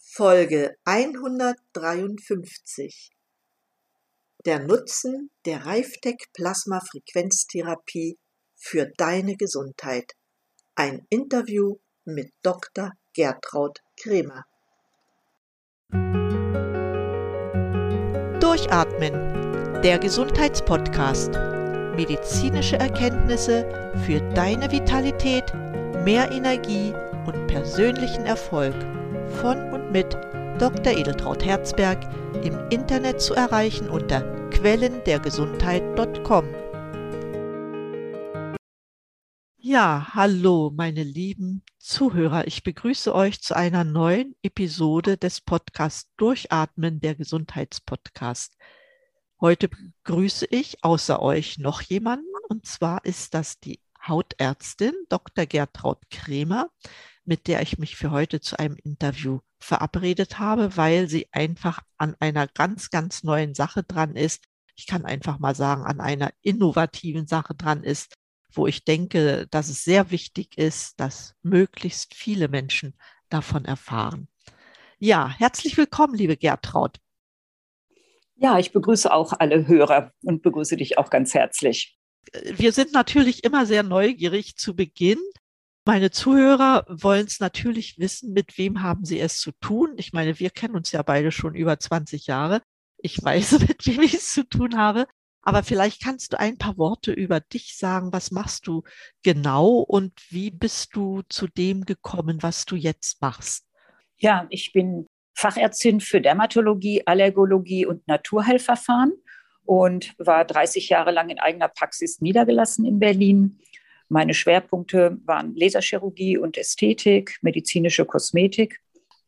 Folge 153 Der Nutzen der Reiftec Plasma Frequenztherapie für deine Gesundheit. Ein Interview mit Dr. Gertraud Kremer. Durchatmen, der Gesundheitspodcast. Medizinische Erkenntnisse für deine Vitalität, mehr Energie und persönlichen Erfolg von mit Dr. Edeltraut Herzberg im Internet zu erreichen unter quellendergesundheit.com. Ja, hallo, meine lieben Zuhörer. Ich begrüße euch zu einer neuen Episode des Podcasts Durchatmen, der Gesundheitspodcast. Heute begrüße ich außer euch noch jemanden, und zwar ist das die Hautärztin Dr. Gertraud Kremer, mit der ich mich für heute zu einem Interview verabredet habe, weil sie einfach an einer ganz, ganz neuen Sache dran ist. Ich kann einfach mal sagen, an einer innovativen Sache dran ist, wo ich denke, dass es sehr wichtig ist, dass möglichst viele Menschen davon erfahren. Ja, herzlich willkommen, liebe Gertraud. Ja, ich begrüße auch alle Hörer und begrüße dich auch ganz herzlich. Wir sind natürlich immer sehr neugierig zu Beginn, meine Zuhörer wollen es natürlich wissen, mit wem haben sie es zu tun. Ich meine, wir kennen uns ja beide schon über 20 Jahre. Ich weiß, mit wem ich es zu tun habe. Aber vielleicht kannst du ein paar Worte über dich sagen. Was machst du genau und wie bist du zu dem gekommen, was du jetzt machst? Ja, ich bin Fachärztin für Dermatologie, Allergologie und Naturheilverfahren und war 30 Jahre lang in eigener Praxis niedergelassen in Berlin meine Schwerpunkte waren Laserchirurgie und Ästhetik, medizinische Kosmetik.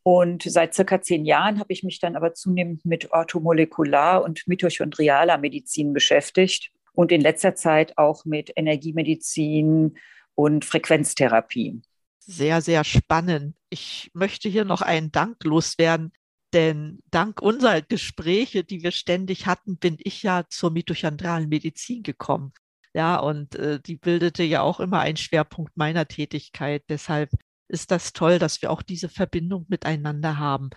Und seit circa zehn Jahren habe ich mich dann aber zunehmend mit orthomolekular- und mitochondrialer Medizin beschäftigt und in letzter Zeit auch mit Energiemedizin und Frequenztherapie. Sehr, sehr spannend. Ich möchte hier noch einen Dank loswerden, denn dank unserer Gespräche, die wir ständig hatten, bin ich ja zur mitochondralen Medizin gekommen. Ja, und äh, die bildete ja auch immer einen Schwerpunkt meiner Tätigkeit. Deshalb ist das toll, dass wir auch diese Verbindung miteinander haben.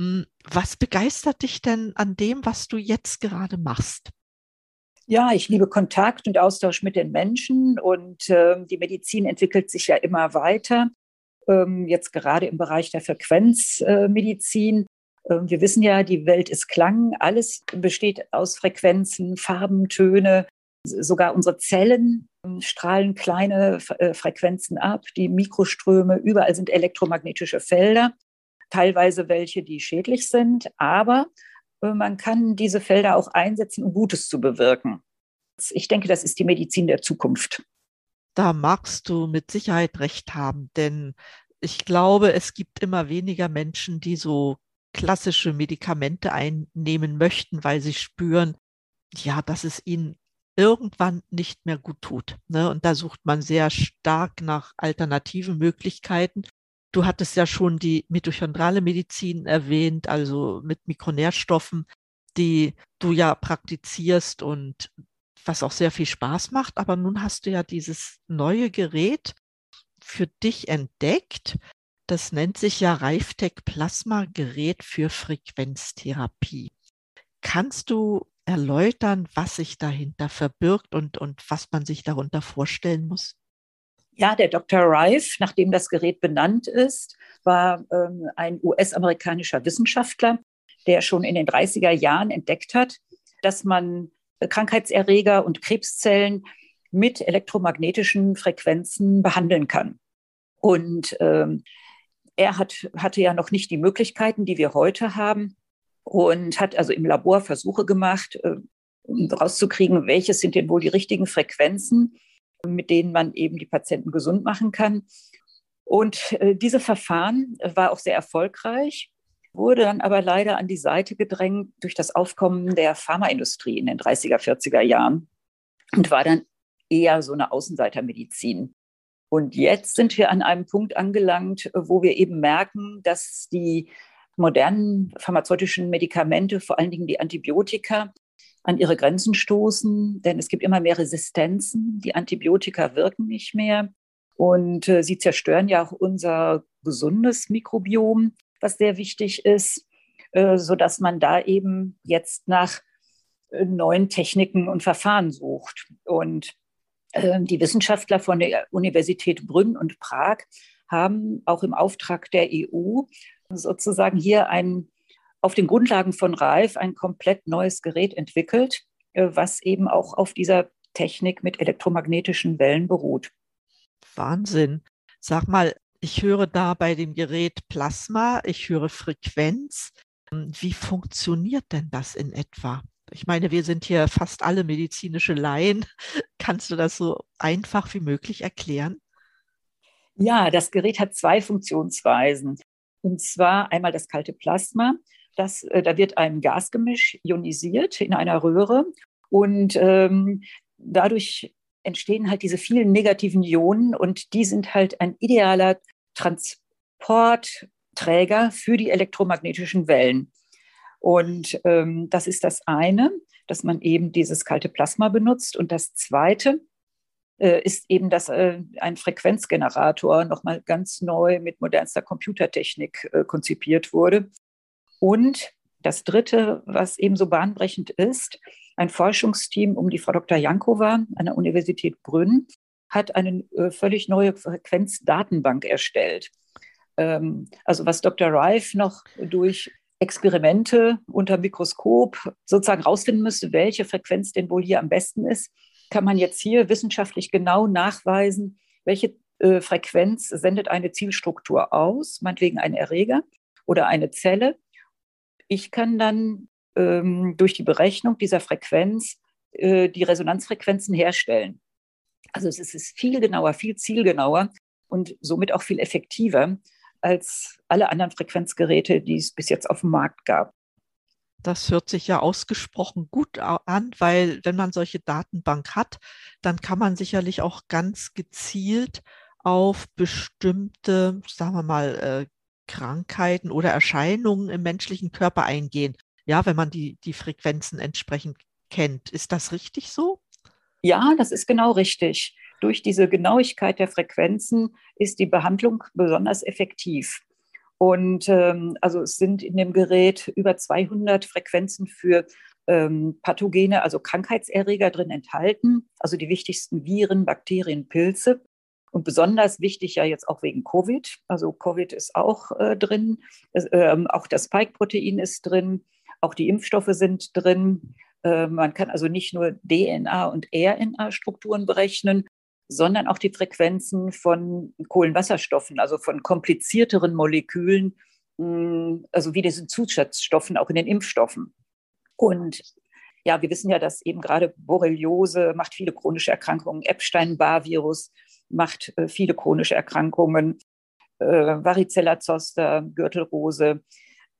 Hm, was begeistert dich denn an dem, was du jetzt gerade machst? Ja, ich liebe Kontakt und Austausch mit den Menschen und äh, die Medizin entwickelt sich ja immer weiter. Ähm, jetzt gerade im Bereich der Frequenzmedizin. Äh, wir wissen ja, die Welt ist Klang. Alles besteht aus Frequenzen, Farben, Töne. Sogar unsere Zellen ähm, strahlen kleine äh, Frequenzen ab, die Mikroströme, überall sind elektromagnetische Felder, teilweise welche, die schädlich sind, aber äh, man kann diese Felder auch einsetzen, um Gutes zu bewirken. Ich denke, das ist die Medizin der Zukunft. Da magst du mit Sicherheit recht haben, denn ich glaube, es gibt immer weniger Menschen, die so klassische Medikamente einnehmen möchten, weil sie spüren, ja, dass es ihnen irgendwann nicht mehr gut tut. Ne? Und da sucht man sehr stark nach alternativen Möglichkeiten. Du hattest ja schon die mitochondrale Medizin erwähnt, also mit Mikronährstoffen, die du ja praktizierst und was auch sehr viel Spaß macht. Aber nun hast du ja dieses neue Gerät für dich entdeckt. Das nennt sich ja Reiftec Plasma Gerät für Frequenztherapie. Kannst du erläutern, was sich dahinter verbirgt und, und was man sich darunter vorstellen muss? Ja, der Dr. Rife, nachdem das Gerät benannt ist, war ähm, ein US-amerikanischer Wissenschaftler, der schon in den 30er Jahren entdeckt hat, dass man Krankheitserreger und Krebszellen mit elektromagnetischen Frequenzen behandeln kann. Und ähm, er hat, hatte ja noch nicht die Möglichkeiten, die wir heute haben, und hat also im Labor Versuche gemacht, äh, um rauszukriegen, welches sind denn wohl die richtigen Frequenzen, mit denen man eben die Patienten gesund machen kann. Und äh, diese Verfahren war auch sehr erfolgreich, wurde dann aber leider an die Seite gedrängt durch das Aufkommen der Pharmaindustrie in den 30er, 40er Jahren und war dann eher so eine Außenseitermedizin. Und jetzt sind wir an einem Punkt angelangt, wo wir eben merken, dass die modernen pharmazeutischen Medikamente, vor allen Dingen die Antibiotika, an ihre Grenzen stoßen, denn es gibt immer mehr Resistenzen. Die Antibiotika wirken nicht mehr und äh, sie zerstören ja auch unser gesundes Mikrobiom. was sehr wichtig ist, äh, sodass man da eben jetzt nach äh, neuen Techniken und Verfahren sucht. Und äh, die Wissenschaftler von der Universität Brünn und Prag haben auch im Auftrag der EU sozusagen hier ein, auf den Grundlagen von RAIF ein komplett neues Gerät entwickelt, äh, was eben auch auf dieser Technik mit elektromagnetischen Wellen beruht. Wahnsinn. Sag mal, ich höre da bei dem Gerät Plasma, ich höre Frequenz. Wie funktioniert denn das in etwa? Ich meine, wir sind hier fast alle medizinische Laien. Kannst du das so einfach wie möglich erklären? Ja, das Gerät hat zwei Funktionsweisen. Und zwar einmal das kalte Plasma. Das, äh, da wird ein Gasgemisch ionisiert in einer Röhre und ähm, dadurch entstehen halt diese vielen negativen Ionen und die sind halt ein idealer Transportträger für die elektromagnetischen Wellen. Und ähm, das ist das eine, dass man eben dieses kalte Plasma benutzt. Und das zweite ist eben, dass äh, ein Frequenzgenerator nochmal ganz neu mit modernster Computertechnik äh, konzipiert wurde. Und das dritte, was ebenso bahnbrechend ist, ein Forschungsteam um die Frau Dr. Jankova an der Universität Brünn hat eine äh, völlig neue Frequenzdatenbank erstellt. Ähm, also was Dr. Reif noch durch Experimente unter Mikroskop sozusagen rausfinden müsste, welche Frequenz denn wohl hier am besten ist, kann man jetzt hier wissenschaftlich genau nachweisen, welche äh, Frequenz sendet eine Zielstruktur aus, meinetwegen ein Erreger oder eine Zelle. Ich kann dann ähm, durch die Berechnung dieser Frequenz äh, die Resonanzfrequenzen herstellen. Also es ist viel genauer, viel zielgenauer und somit auch viel effektiver als alle anderen Frequenzgeräte, die es bis jetzt auf dem Markt gab. Das hört sich ja ausgesprochen gut an, weil wenn man solche Datenbank hat, dann kann man sicherlich auch ganz gezielt auf bestimmte, sagen wir mal, äh, Krankheiten oder Erscheinungen im menschlichen Körper eingehen. Ja, wenn man die, die Frequenzen entsprechend kennt. Ist das richtig so? Ja, das ist genau richtig. Durch diese Genauigkeit der Frequenzen ist die Behandlung besonders effektiv. Und ähm, also es sind in dem Gerät über 200 Frequenzen für ähm, Pathogene, also Krankheitserreger drin enthalten, also die wichtigsten Viren, Bakterien, Pilze. Und besonders wichtig ja jetzt auch wegen Covid. Also Covid ist auch äh, drin, äh, auch das Spike-Protein ist drin, auch die Impfstoffe sind drin. Äh, man kann also nicht nur DNA und RNA-Strukturen berechnen, sondern auch die Frequenzen von Kohlenwasserstoffen, also von komplizierteren Molekülen, hm, also wie diesen Zusatzstoffen auch in den Impfstoffen. Und ja, wir wissen ja, dass eben gerade Borreliose macht viele chronische Erkrankungen, Epstein-Barr-Virus macht äh, viele chronische Erkrankungen, äh, Varicella zoster, Gürtelrose.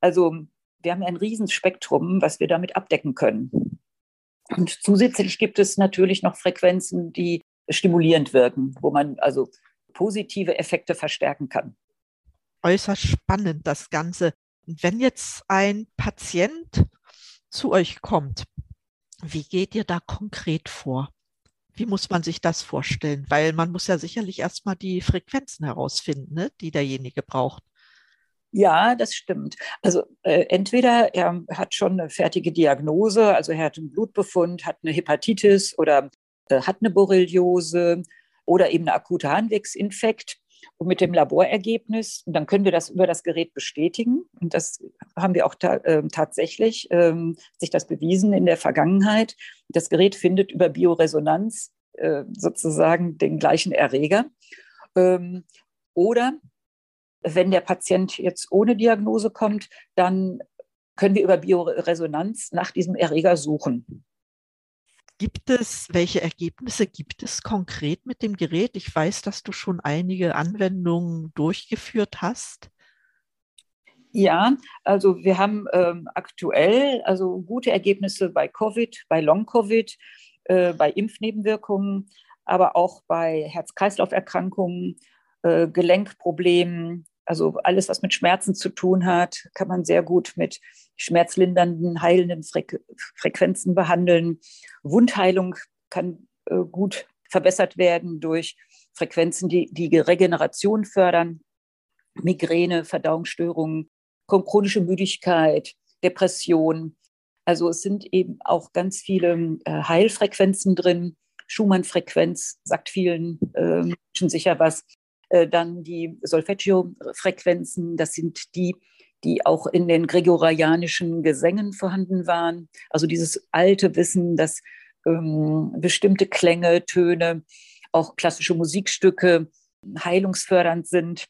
Also wir haben ein Riesenspektrum, was wir damit abdecken können. Und zusätzlich gibt es natürlich noch Frequenzen, die stimulierend wirken, wo man also positive Effekte verstärken kann. Äußerst spannend das Ganze. Wenn jetzt ein Patient zu euch kommt, wie geht ihr da konkret vor? Wie muss man sich das vorstellen? Weil man muss ja sicherlich erstmal die Frequenzen herausfinden, ne, die derjenige braucht. Ja, das stimmt. Also äh, entweder er hat schon eine fertige Diagnose, also er hat einen Blutbefund, hat eine Hepatitis oder hat eine Borreliose oder eben eine akute Harnwegsinfekt. Und mit dem Laborergebnis, dann können wir das über das Gerät bestätigen. Und das haben wir auch ta äh, tatsächlich, ähm, sich das bewiesen in der Vergangenheit. Das Gerät findet über Bioresonanz äh, sozusagen den gleichen Erreger. Ähm, oder wenn der Patient jetzt ohne Diagnose kommt, dann können wir über Bioresonanz nach diesem Erreger suchen. Gibt es, welche Ergebnisse gibt es konkret mit dem Gerät? Ich weiß, dass du schon einige Anwendungen durchgeführt hast. Ja, also wir haben ähm, aktuell also gute Ergebnisse bei Covid, bei Long-Covid, äh, bei Impfnebenwirkungen, aber auch bei Herz-Kreislauf-Erkrankungen, äh, Gelenkproblemen, also alles, was mit Schmerzen zu tun hat, kann man sehr gut mit schmerzlindernden, heilenden Frequ Frequenzen behandeln. Wundheilung kann äh, gut verbessert werden durch Frequenzen, die die Regeneration fördern. Migräne, Verdauungsstörungen chronische Müdigkeit, Depression. Also es sind eben auch ganz viele äh, Heilfrequenzen drin. Schumann-Frequenz sagt vielen äh, Menschen sicher was. Äh, dann die Solfeggio-Frequenzen, das sind die, die auch in den gregorianischen Gesängen vorhanden waren. Also dieses alte Wissen, dass ähm, bestimmte Klänge, Töne, auch klassische Musikstücke heilungsfördernd sind.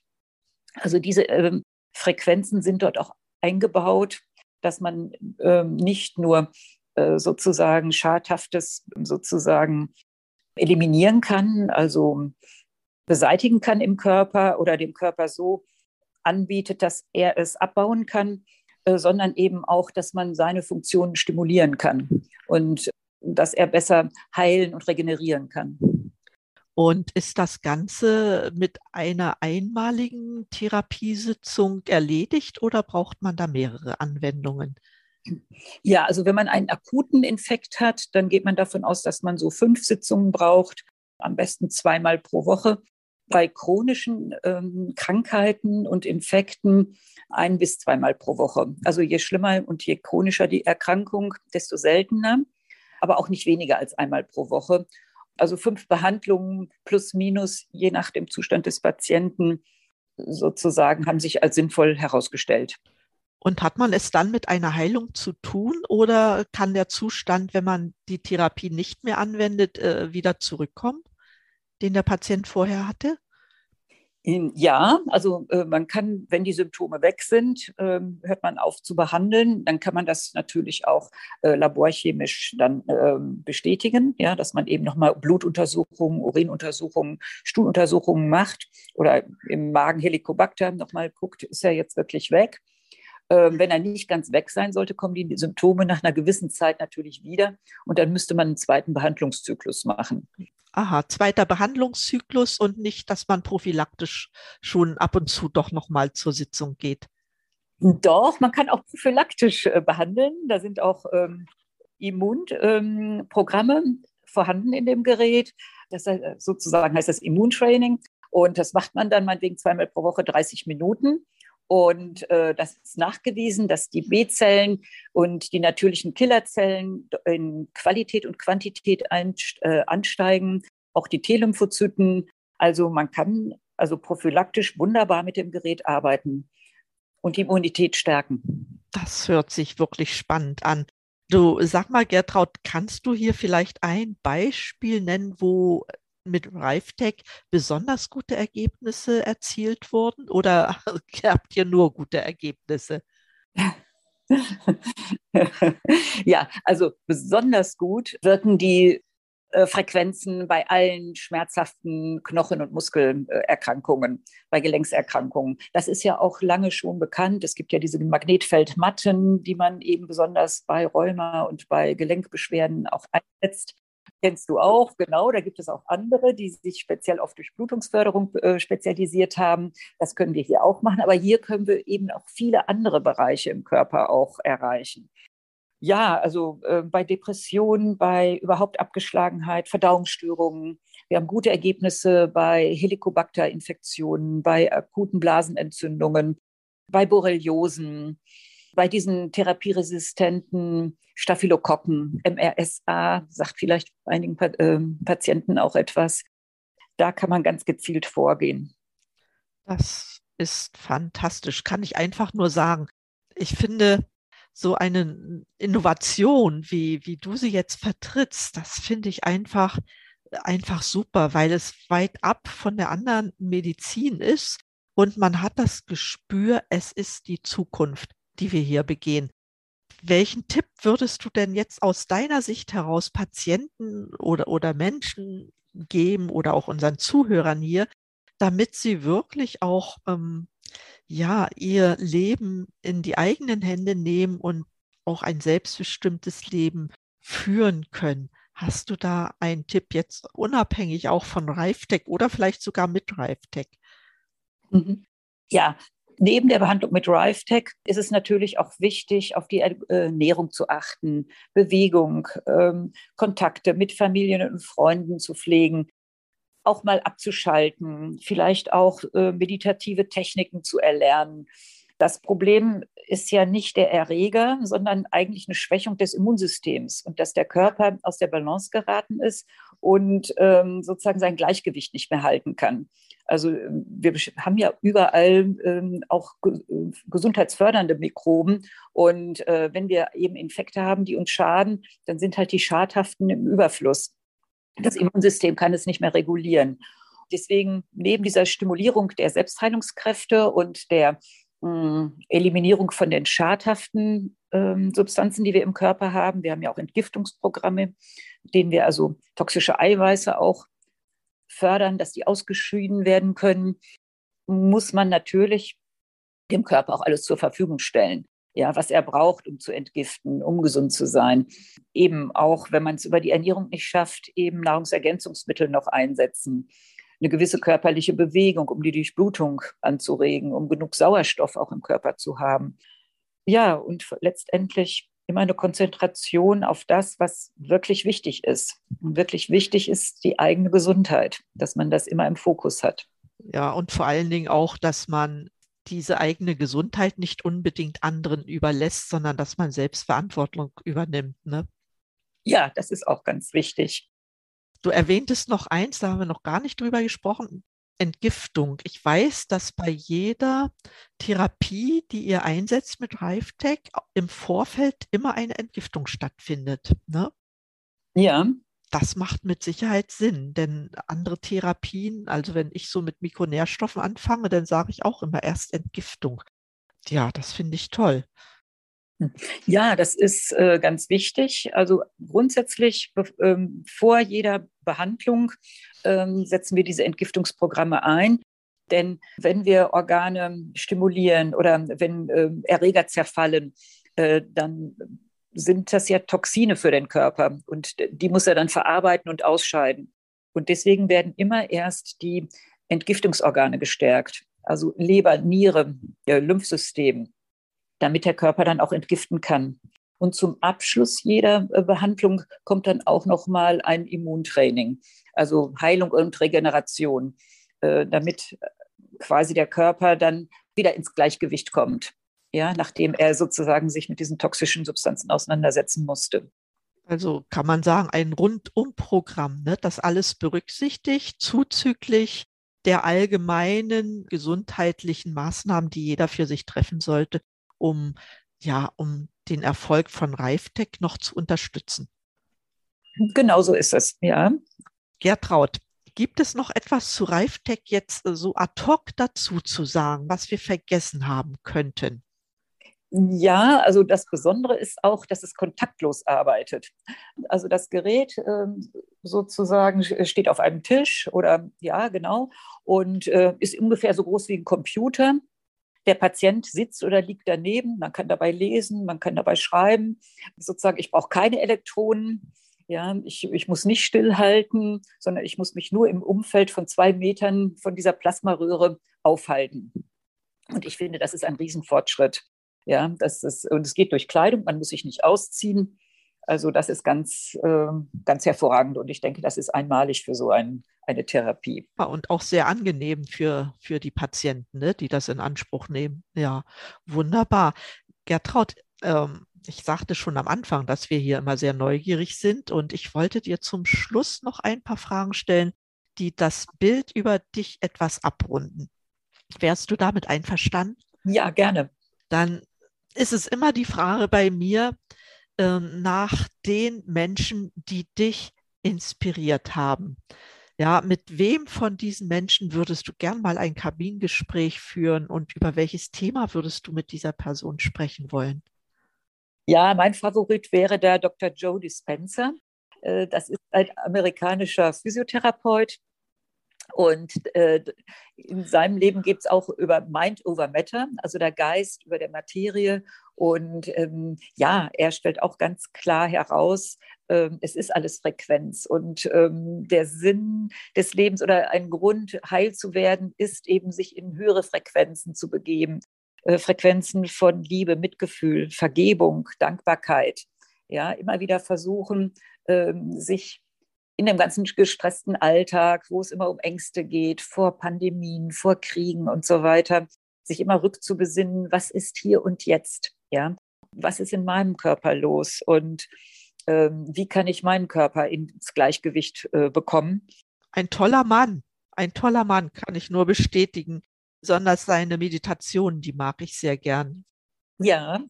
Also diese ähm, Frequenzen sind dort auch eingebaut, dass man ähm, nicht nur äh, sozusagen Schadhaftes sozusagen eliminieren kann, also beseitigen kann im Körper oder dem Körper so anbietet, dass er es abbauen kann, äh, sondern eben auch, dass man seine Funktionen stimulieren kann und dass er besser heilen und regenerieren kann. Und ist das Ganze mit einer einmaligen Therapiesitzung erledigt oder braucht man da mehrere Anwendungen? Ja, also wenn man einen akuten Infekt hat, dann geht man davon aus, dass man so fünf Sitzungen braucht, am besten zweimal pro Woche. Bei chronischen ähm, Krankheiten und Infekten ein bis zweimal pro Woche. Also je schlimmer und je chronischer die Erkrankung, desto seltener, aber auch nicht weniger als einmal pro Woche also fünf Behandlungen plus minus, je nach dem Zustand des Patienten, sozusagen, haben sich als sinnvoll herausgestellt. Und hat man es dann mit einer Heilung zu tun oder kann der Zustand, wenn man die Therapie nicht mehr anwendet, äh, wieder zurückkommen, den der Patient vorher hatte? Ja, also äh, man kann, wenn die Symptome weg sind, äh, hört man auf zu behandeln. Dann kann man das natürlich auch äh, laborchemisch dann ähm, bestätigen, ja, dass man eben nochmal Blutuntersuchungen, Urinuntersuchungen, Stuhluntersuchungen macht oder im Magen Helicobacter nochmal guckt, ist er jetzt wirklich weg. Ähm, wenn er nicht ganz weg sein sollte, kommen die Symptome nach einer gewissen Zeit natürlich wieder und dann müsste man einen zweiten Behandlungszyklus machen. Aha, zweiter Behandlungszyklus und nicht, dass man prophylaktisch schon ab und zu doch nochmal zur Sitzung geht. Doch, man kann auch prophylaktisch äh, behandeln. Da sind auch ähm, Immunprogramme ähm, vorhanden in dem Gerät. Das äh, sozusagen heißt das Immuntraining. Und das macht man dann meinetwegen zweimal pro Woche 30 Minuten. Und äh, das ist nachgewiesen, dass die B-Zellen und die natürlichen Killerzellen in Qualität und Quantität äh, ansteigen, auch die T-Lymphozyten. Also man kann also prophylaktisch wunderbar mit dem Gerät arbeiten und die Immunität stärken. Das hört sich wirklich spannend an. Du sag mal, Gertraud, kannst du hier vielleicht ein Beispiel nennen, wo mit RiveTech besonders gute Ergebnisse erzielt wurden oder habt ihr nur gute Ergebnisse? ja, also besonders gut wirken die äh, Frequenzen bei allen schmerzhaften Knochen- und Muskelerkrankungen, bei Gelenkserkrankungen. Das ist ja auch lange schon bekannt. Es gibt ja diese Magnetfeldmatten, die man eben besonders bei Rheuma und bei Gelenkbeschwerden auch einsetzt kennst du auch, genau. Da gibt es auch andere, die sich speziell auf Durchblutungsförderung äh, spezialisiert haben. Das können wir hier auch machen, aber hier können wir eben auch viele andere Bereiche im Körper auch erreichen. Ja, also äh, bei Depressionen, bei überhaupt Abgeschlagenheit, Verdauungsstörungen. Wir haben gute Ergebnisse bei Helicobacter-Infektionen, bei akuten Blasenentzündungen, bei Borreliosen, bei diesen therapieresistenten Staphylokokken, MRSA, sagt vielleicht einigen äh, Patienten auch etwas. Da kann man ganz gezielt vorgehen. Das ist fantastisch, kann ich einfach nur sagen. Ich finde, so eine Innovation, wie, wie du sie jetzt vertrittst, das finde ich einfach, einfach super, weil es weit ab von der anderen Medizin ist und man hat das Gespür, es ist die Zukunft die wir hier begehen. Welchen Tipp würdest du denn jetzt aus deiner Sicht heraus Patienten oder, oder Menschen geben oder auch unseren Zuhörern hier, damit sie wirklich auch ähm, ja, ihr Leben in die eigenen Hände nehmen und auch ein selbstbestimmtes Leben führen können? Hast du da einen Tipp jetzt unabhängig auch von Reiftech oder vielleicht sogar mit Reiftech? Mhm. Ja, Neben der Behandlung mit RiveTech ist es natürlich auch wichtig, auf die Ernährung zu achten, Bewegung, ähm, Kontakte mit Familien und Freunden zu pflegen, auch mal abzuschalten, vielleicht auch äh, meditative Techniken zu erlernen. Das Problem ist ja nicht der Erreger, sondern eigentlich eine Schwächung des Immunsystems und dass der Körper aus der Balance geraten ist und ähm, sozusagen sein Gleichgewicht nicht mehr halten kann. Also ähm, wir haben ja überall ähm, auch ge gesundheitsfördernde Mikroben. Und äh, wenn wir eben Infekte haben, die uns schaden, dann sind halt die Schadhaften im Überfluss. Das Immunsystem kann es nicht mehr regulieren. Deswegen neben dieser Stimulierung der Selbstheilungskräfte und der Eliminierung von den schadhaften ähm, Substanzen, die wir im Körper haben, wir haben ja auch Entgiftungsprogramme, denen wir also toxische Eiweiße auch fördern, dass die ausgeschieden werden können, muss man natürlich dem Körper auch alles zur Verfügung stellen. Ja, was er braucht, um zu entgiften, um gesund zu sein. Eben auch, wenn man es über die Ernährung nicht schafft, eben Nahrungsergänzungsmittel noch einsetzen. Eine gewisse körperliche Bewegung, um die Durchblutung anzuregen, um genug Sauerstoff auch im Körper zu haben. Ja, und letztendlich immer eine Konzentration auf das, was wirklich wichtig ist. Und wirklich wichtig ist die eigene Gesundheit, dass man das immer im Fokus hat. Ja, und vor allen Dingen auch, dass man diese eigene Gesundheit nicht unbedingt anderen überlässt, sondern dass man selbst Verantwortung übernimmt. Ne? Ja, das ist auch ganz wichtig. Du erwähntest noch eins, da haben wir noch gar nicht drüber gesprochen, Entgiftung. Ich weiß, dass bei jeder Therapie, die ihr einsetzt mit RiveTech, im Vorfeld immer eine Entgiftung stattfindet. Ne? Ja. Das macht mit Sicherheit Sinn, denn andere Therapien, also wenn ich so mit Mikronährstoffen anfange, dann sage ich auch immer erst Entgiftung. Ja, das finde ich toll. Ja, das ist äh, ganz wichtig. Also grundsätzlich ähm, vor jeder Behandlung ähm, setzen wir diese Entgiftungsprogramme ein. Denn wenn wir Organe stimulieren oder wenn äh, Erreger zerfallen, äh, dann sind das ja Toxine für den Körper und die muss er dann verarbeiten und ausscheiden. Und deswegen werden immer erst die Entgiftungsorgane gestärkt, also Leber, Niere, Lymphsystem damit der Körper dann auch entgiften kann. Und zum Abschluss jeder äh, Behandlung kommt dann auch noch mal ein Immuntraining, also Heilung und Regeneration, äh, damit äh, quasi der Körper dann wieder ins Gleichgewicht kommt, ja, nachdem er sozusagen sich mit diesen toxischen Substanzen auseinandersetzen musste. Also kann man sagen, ein Rundumprogramm, ne, das alles berücksichtigt, zuzüglich der allgemeinen gesundheitlichen Maßnahmen, die jeder für sich treffen sollte, um, ja, um den Erfolg von Reiftech noch zu unterstützen. Genau so ist es, ja. Gertraud, gibt es noch etwas zu Reiftech jetzt äh, so ad hoc dazu zu sagen, was wir vergessen haben könnten? Ja, also das Besondere ist auch, dass es kontaktlos arbeitet. Also das Gerät äh, sozusagen steht auf einem Tisch oder ja, genau, und äh, ist ungefähr so groß wie ein Computer. Der Patient sitzt oder liegt daneben, man kann dabei lesen, man kann dabei schreiben. Sozusagen, ich brauche keine Elektronen. Ja, ich, ich muss nicht stillhalten, sondern ich muss mich nur im Umfeld von zwei Metern von dieser Plasmaröhre aufhalten. Und ich finde, das ist ein Riesenfortschritt. Ja, das ist, und es geht durch Kleidung, man muss sich nicht ausziehen. Also das ist ganz, äh, ganz hervorragend und ich denke, das ist einmalig für so ein, eine Therapie. Und auch sehr angenehm für, für die Patienten, ne, die das in Anspruch nehmen. Ja, wunderbar. Gertraud, ähm, ich sagte schon am Anfang, dass wir hier immer sehr neugierig sind und ich wollte dir zum Schluss noch ein paar Fragen stellen, die das Bild über dich etwas abrunden. Wärst du damit einverstanden? Ja, gerne. Dann ist es immer die Frage bei mir, ähm, nach den Menschen, die dich inspiriert haben. Ja, mit wem von diesen Menschen würdest du gern mal ein Kabinengespräch führen und über welches Thema würdest du mit dieser Person sprechen wollen? Ja, mein Favorit wäre der Dr. Joe Dispenza. Äh, das ist ein amerikanischer Physiotherapeut, und äh, in seinem Leben geht es auch über Mind over Matter, also der Geist über der Materie. Und ähm, ja, er stellt auch ganz klar heraus, ähm, es ist alles Frequenz. Und ähm, der Sinn des Lebens oder ein Grund, heil zu werden, ist eben, sich in höhere Frequenzen zu begeben. Äh, Frequenzen von Liebe, Mitgefühl, Vergebung, Dankbarkeit. Ja, immer wieder versuchen, ähm, sich in dem ganzen gestressten Alltag, wo es immer um Ängste geht, vor Pandemien, vor Kriegen und so weiter, sich immer rückzubesinnen, was ist hier und jetzt, ja, was ist in meinem Körper los und ähm, wie kann ich meinen Körper ins Gleichgewicht äh, bekommen. Ein toller Mann, ein toller Mann, kann ich nur bestätigen. Besonders seine Meditationen, die mag ich sehr gern. Ja,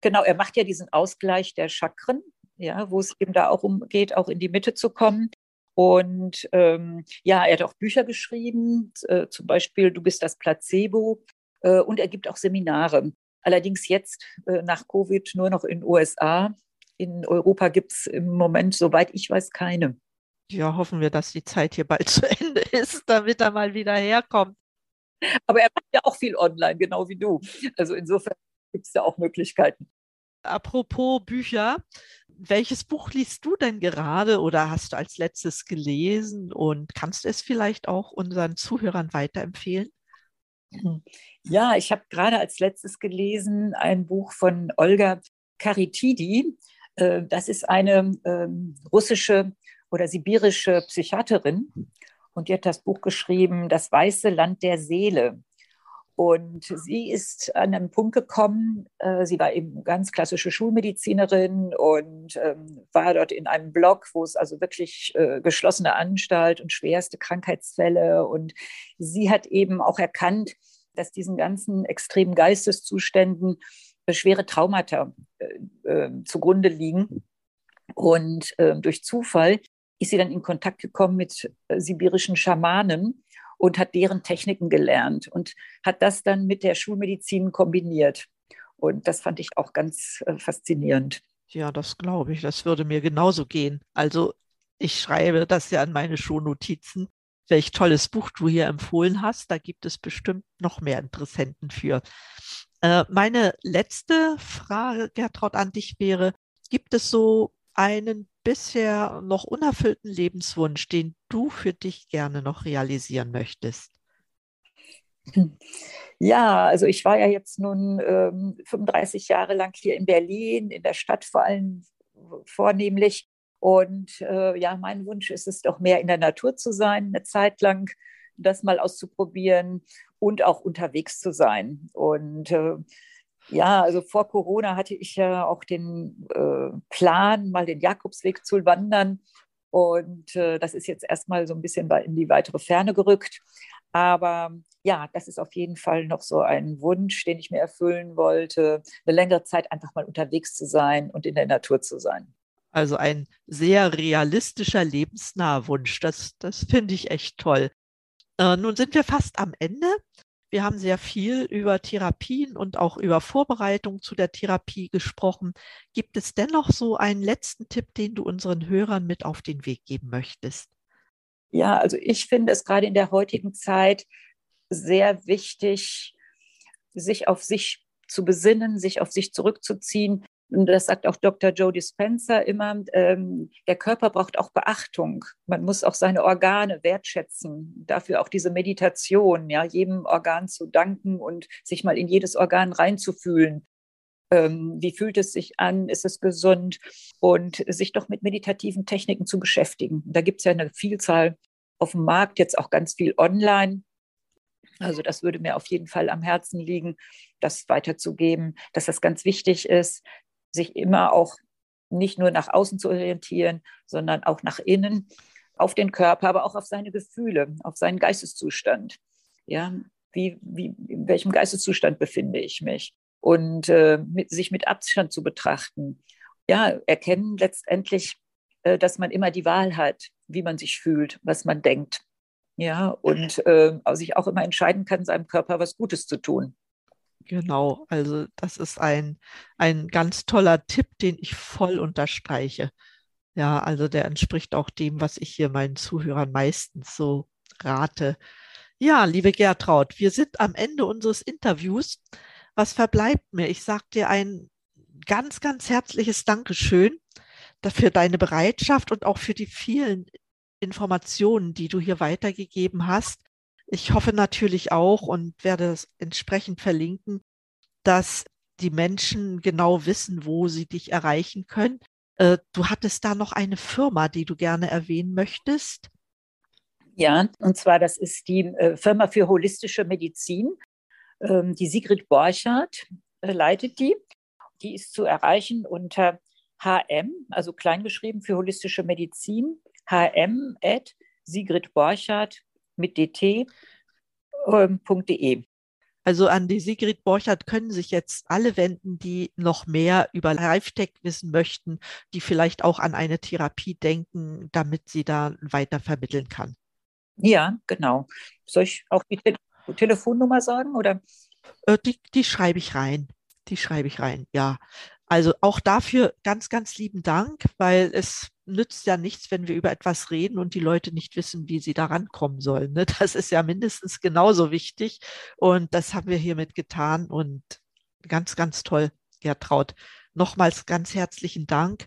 genau. Er macht ja diesen Ausgleich der Chakren, ja, wo es eben da auch umgeht, auch in die Mitte zu kommen. Und ähm, ja, er hat auch Bücher geschrieben, äh, zum Beispiel Du bist das Placebo. Äh, und er gibt auch Seminare. Allerdings jetzt äh, nach Covid nur noch in USA. In Europa gibt es im Moment, soweit ich weiß, keine. Ja, hoffen wir, dass die Zeit hier bald zu Ende ist, damit er mal wieder herkommt. Aber er macht ja auch viel online, genau wie du. Also insofern gibt es ja auch Möglichkeiten. Apropos Bücher, welches Buch liest du denn gerade oder hast du als letztes gelesen und kannst du es vielleicht auch unseren Zuhörern weiterempfehlen? Ja, ich habe gerade als letztes gelesen ein Buch von Olga Karitidi. Äh, das ist eine ähm, russische oder sibirische Psychiaterin und die hat das Buch geschrieben, Das weiße Land der Seele. Und sie ist an einen Punkt gekommen, äh, sie war eben ganz klassische Schulmedizinerin und ähm, war dort in einem Blog, wo es also wirklich äh, geschlossene Anstalt und schwerste Krankheitsfälle. Und sie hat eben auch erkannt, dass diesen ganzen extremen Geisteszuständen äh, schwere Traumata zugrunde liegen. Und ähm, durch Zufall ist sie dann in Kontakt gekommen mit sibirischen Schamanen und hat deren Techniken gelernt und hat das dann mit der Schulmedizin kombiniert. Und das fand ich auch ganz äh, faszinierend. Ja, das glaube ich. Das würde mir genauso gehen. Also ich schreibe das ja an meine Schulnotizen, welch tolles Buch du hier empfohlen hast. Da gibt es bestimmt noch mehr Interessenten für. Äh, meine letzte Frage, Gertraud, an dich wäre, gibt es so einen bisher noch unerfüllten Lebenswunsch, den du für dich gerne noch realisieren möchtest? Ja, also ich war ja jetzt nun ähm, 35 Jahre lang hier in Berlin, in der Stadt vor allem vornehmlich. Und äh, ja, mein Wunsch ist es doch mehr in der Natur zu sein, eine Zeit lang das mal auszuprobieren und auch unterwegs zu sein. Und äh, ja, also vor Corona hatte ich ja auch den äh, Plan, mal den Jakobsweg zu wandern. Und äh, das ist jetzt erstmal so ein bisschen in die weitere Ferne gerückt. Aber ja, das ist auf jeden Fall noch so ein Wunsch, den ich mir erfüllen wollte, eine längere Zeit einfach mal unterwegs zu sein und in der Natur zu sein. Also ein sehr realistischer, lebensnaher Wunsch. Das, das finde ich echt toll. Äh, nun sind wir fast am Ende. Wir haben sehr viel über Therapien und auch über Vorbereitung zu der Therapie gesprochen. Gibt es dennoch so einen letzten Tipp, den du unseren Hörern mit auf den Weg geben möchtest? Ja, also ich finde es gerade in der heutigen Zeit sehr wichtig, sich auf sich zu besinnen, sich auf sich zurückzuziehen, und das sagt auch Dr. Joe Dispenza immer, ähm, der Körper braucht auch Beachtung. Man muss auch seine Organe wertschätzen. Dafür auch diese Meditation, ja, jedem Organ zu danken und sich mal in jedes Organ reinzufühlen. Ähm, wie fühlt es sich an? Ist es gesund? Und sich doch mit meditativen Techniken zu beschäftigen. Da gibt es ja eine Vielzahl auf dem Markt, jetzt auch ganz viel online. Also das würde mir auf jeden Fall am Herzen liegen, das weiterzugeben, dass das ganz wichtig ist, sich immer auch nicht nur nach außen zu orientieren, sondern auch nach innen, auf den Körper, aber auch auf seine Gefühle, auf seinen Geisteszustand. Ja, wie, wie, in welchem Geisteszustand befinde ich mich? Und äh, mit, sich mit Abstand zu betrachten. Ja, erkennen letztendlich, äh, dass man immer die Wahl hat, wie man sich fühlt, was man denkt. Ja, und äh, sich auch immer entscheiden kann, seinem Körper was Gutes zu tun. Genau, also das ist ein, ein ganz toller Tipp, den ich voll unterstreiche. Ja, also der entspricht auch dem, was ich hier meinen Zuhörern meistens so rate. Ja, liebe Gertraud, wir sind am Ende unseres Interviews. Was verbleibt mir? Ich sage dir ein ganz, ganz herzliches Dankeschön für deine Bereitschaft und auch für die vielen Informationen, die du hier weitergegeben hast. Ich hoffe natürlich auch und werde es entsprechend verlinken, dass die Menschen genau wissen, wo sie dich erreichen können. Äh, du hattest da noch eine Firma, die du gerne erwähnen möchtest. Ja, und zwar das ist die äh, Firma für holistische Medizin. Ähm, die Sigrid Borchardt äh, leitet die. Die ist zu erreichen unter HM, also kleingeschrieben für holistische Medizin, hm at mit dt.de. Ähm, also an die Sigrid Borchardt können sich jetzt alle wenden, die noch mehr über LiveTech wissen möchten, die vielleicht auch an eine Therapie denken, damit sie da weiter vermitteln kann. Ja, genau. Soll ich auch die Te Telefonnummer sagen oder? Äh, die, die schreibe ich rein. Die schreibe ich rein, ja. Also auch dafür ganz, ganz lieben Dank, weil es nützt ja nichts, wenn wir über etwas reden und die Leute nicht wissen, wie sie da rankommen sollen. Ne? Das ist ja mindestens genauso wichtig und das haben wir hiermit getan und ganz, ganz toll, Gertraud. Nochmals ganz herzlichen Dank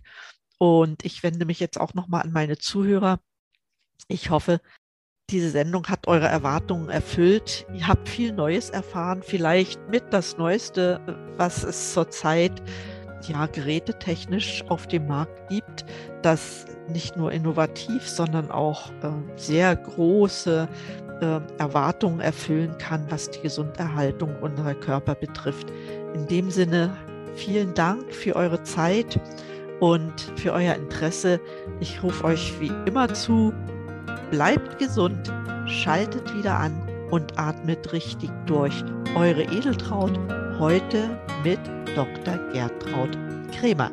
und ich wende mich jetzt auch nochmal an meine Zuhörer. Ich hoffe, diese Sendung hat eure Erwartungen erfüllt. Ihr habt viel Neues erfahren, vielleicht mit das Neueste, was es zurzeit ja gerätetechnisch auf dem Markt gibt, das nicht nur innovativ, sondern auch äh, sehr große äh, Erwartungen erfüllen kann, was die Gesunderhaltung unserer Körper betrifft. In dem Sinne vielen Dank für eure Zeit und für euer Interesse. Ich rufe euch wie immer zu, Bleibt gesund, schaltet wieder an und atmet richtig durch. Eure Edeltraut heute mit Dr. Gertraud Kremer.